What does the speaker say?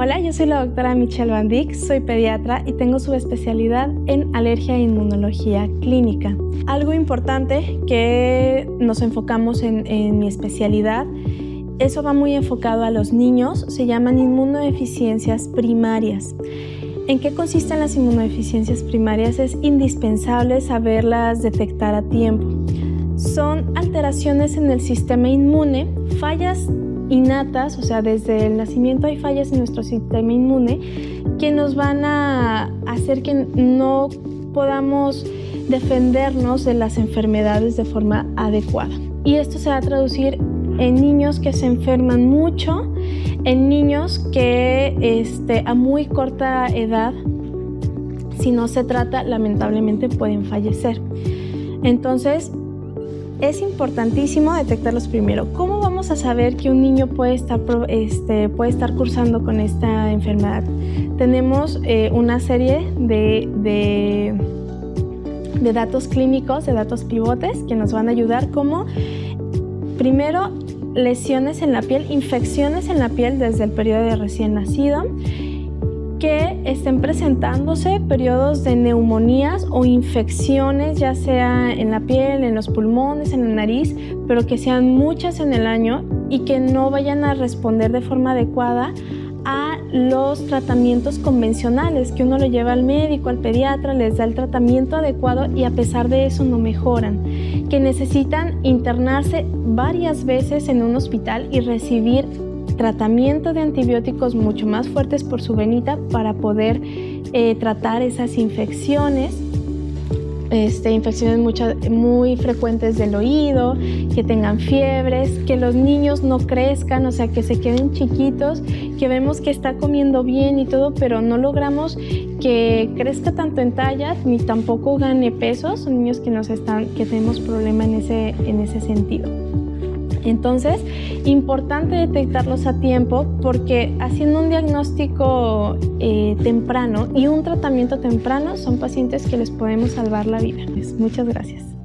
Hola, yo soy la doctora Michelle Van Dyck, soy pediatra y tengo su especialidad en alergia e inmunología clínica. Algo importante que nos enfocamos en, en mi especialidad eso va muy enfocado a los niños, se llaman inmunodeficiencias primarias. ¿En qué consisten las inmunodeficiencias primarias? Es indispensable saberlas detectar a tiempo. Son alteraciones en el sistema inmune, fallas innatas, o sea, desde el nacimiento hay fallas en nuestro sistema inmune que nos van a hacer que no podamos defendernos de las enfermedades de forma adecuada. Y esto se va a traducir en niños que se enferman mucho, en niños que este, a muy corta edad, si no se trata, lamentablemente pueden fallecer. Entonces, es importantísimo detectarlos primero. ¿Cómo a saber que un niño puede estar, este, puede estar cursando con esta enfermedad? Tenemos eh, una serie de, de, de datos clínicos, de datos pivotes que nos van a ayudar como primero lesiones en la piel, infecciones en la piel desde el periodo de recién nacido, que estén presentándose periodos de neumonías o infecciones, ya sea en la piel, en los pulmones, en la nariz, pero que sean muchas en el año y que no vayan a responder de forma adecuada a los tratamientos convencionales, que uno lo lleva al médico, al pediatra, les da el tratamiento adecuado y a pesar de eso no mejoran, que necesitan internarse varias veces en un hospital y recibir tratamiento de antibióticos mucho más fuertes por su venita para poder eh, tratar esas infecciones este, infecciones muy frecuentes del oído, que tengan fiebres, que los niños no crezcan, o sea, que se queden chiquitos, que vemos que está comiendo bien y todo, pero no logramos que crezca tanto en tallas ni tampoco gane pesos. Son niños que, nos están, que tenemos problema en ese, en ese sentido. Entonces, importante detectarlos a tiempo porque haciendo un diagnóstico eh, temprano y un tratamiento temprano son pacientes que les podemos salvar la vida. Pues, muchas gracias.